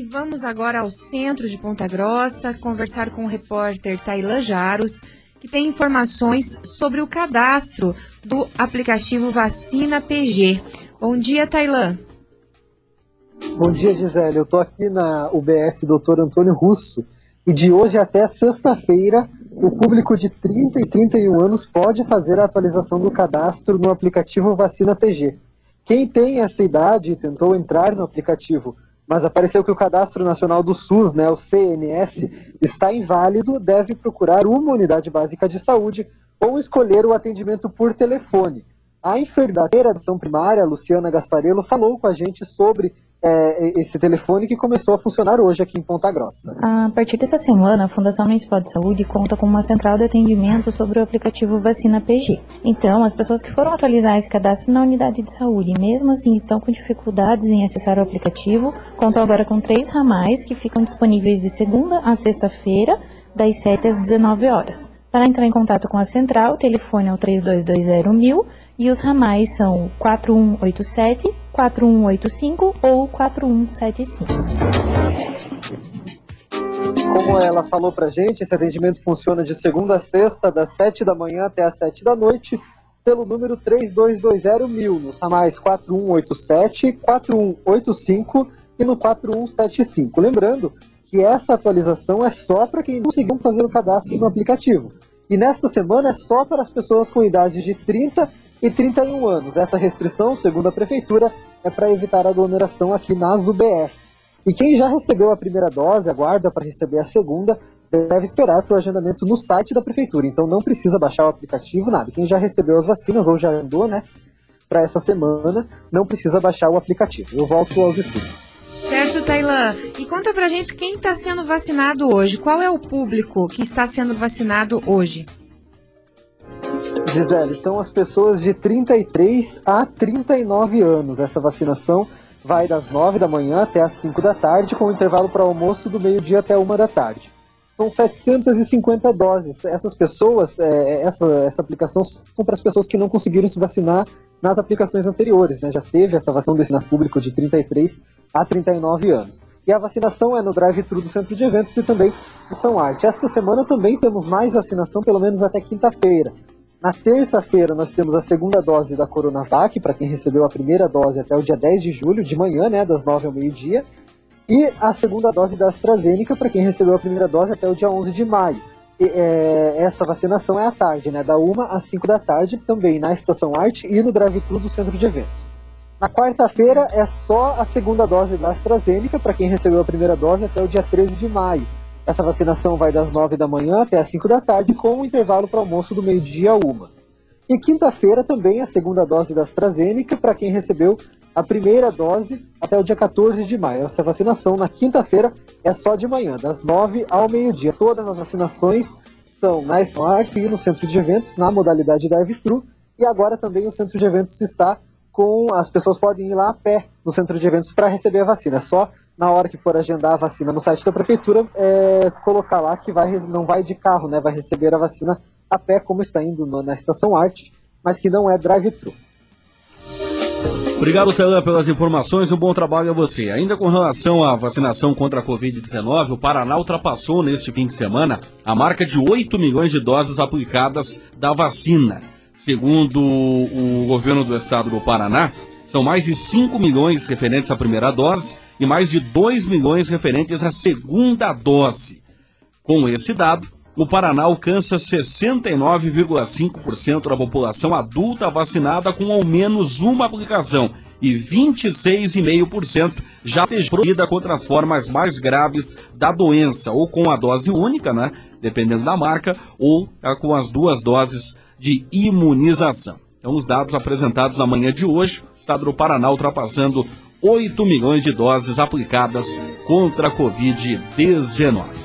E vamos agora ao centro de Ponta Grossa conversar com o repórter Tailan Jaros, que tem informações sobre o cadastro do aplicativo Vacina PG. Bom dia, Tailan. Bom dia, Gisele. Eu estou aqui na UBS Dr. Antônio Russo e de hoje até sexta-feira o público de 30 e 31 anos pode fazer a atualização do cadastro no aplicativo Vacina PG. Quem tem essa idade e tentou entrar no aplicativo mas apareceu que o Cadastro Nacional do SUS, né, o CNS, está inválido, deve procurar uma unidade básica de saúde ou escolher o atendimento por telefone. A enfermeira da atenção primária, Luciana Gasparello, falou com a gente sobre é, esse telefone que começou a funcionar hoje aqui em Ponta Grossa. A partir dessa semana, a Fundação Municipal de Saúde conta com uma central de atendimento sobre o aplicativo Vacina PG. Então, as pessoas que foram atualizar esse cadastro na unidade de saúde, mesmo assim estão com dificuldades em acessar o aplicativo, contam agora com três ramais que ficam disponíveis de segunda a sexta-feira, das 7 às 19 horas. Para entrar em contato com a central, o telefone é o 3220 1000 e os ramais são 4187, 4185 ou 4175. Como ela falou pra gente, esse atendimento funciona de segunda a sexta, das 7 da manhã até as 7 da noite, pelo número 3220000, nos ramais 4187, 4185 e no 4175. Lembrando que essa atualização é só para quem conseguiu fazer o cadastro no aplicativo. E nesta semana é só para as pessoas com idade de 30 e 31 anos. Essa restrição, segundo a prefeitura, é para evitar aglomeração aqui nas UBS. E quem já recebeu a primeira dose, aguarda para receber a segunda, deve esperar para o agendamento no site da prefeitura. Então não precisa baixar o aplicativo, nada. Quem já recebeu as vacinas ou já andou, né, para essa semana, não precisa baixar o aplicativo. Eu volto aos estudos. Tailan. E conta pra gente quem está sendo vacinado hoje. Qual é o público que está sendo vacinado hoje? Gisele, são as pessoas de 33 a 39 anos. Essa vacinação vai das 9 da manhã até as 5 da tarde, com intervalo para almoço do meio-dia até 1 da tarde. São 750 doses. Essas pessoas, é, essa, essa aplicação são para as pessoas que não conseguiram se vacinar nas aplicações anteriores. Né? Já teve essa vacinação ensino público de 33 a 39 anos. E a vacinação é no drive-thru do centro de eventos e também em São Arte. Esta semana também temos mais vacinação, pelo menos até quinta-feira. Na terça-feira, nós temos a segunda dose da Coronavac, para quem recebeu a primeira dose até o dia 10 de julho, de manhã, né, das 9 ao meio-dia. E a segunda dose da AstraZeneca, para quem recebeu a primeira dose até o dia 11 de maio. É, essa vacinação é à tarde, né, da 1 às 5 da tarde, também na Estação Arte e no drive-thru do centro de eventos. Na quarta-feira é só a segunda dose da AstraZeneca, para quem recebeu a primeira dose até o dia 13 de maio. Essa vacinação vai das 9 da manhã até as 5 da tarde, com um intervalo para almoço do meio-dia a uma. E quinta-feira também a segunda dose da AstraZeneca para quem recebeu a primeira dose até o dia 14 de maio. Essa vacinação na quinta-feira é só de manhã, das 9 ao meio-dia. Todas as vacinações são na Smart e no centro de eventos, na modalidade drive-thru. E agora também o centro de eventos está com. As pessoas podem ir lá a pé no centro de eventos para receber a vacina. É só na hora que for agendar a vacina no site da prefeitura, é, colocar lá que vai, não vai de carro, né? Vai receber a vacina a pé, como está indo na Estação Arte, mas que não é drive-thru. Obrigado, Telan, pelas informações. Um bom trabalho a você. Ainda com relação à vacinação contra a Covid-19, o Paraná ultrapassou neste fim de semana a marca de 8 milhões de doses aplicadas da vacina. Segundo o governo do estado do Paraná, são mais de 5 milhões referentes à primeira dose e mais de 2 milhões referentes à segunda dose. Com esse dado, o Paraná alcança 69,5% da população adulta vacinada com ao menos uma aplicação e 26,5% já protegida contra as formas mais graves da doença, ou com a dose única, né, dependendo da marca, ou com as duas doses de imunização. Então, os dados apresentados na manhã de hoje, o estado do Paraná ultrapassando 8 milhões de doses aplicadas contra a Covid-19.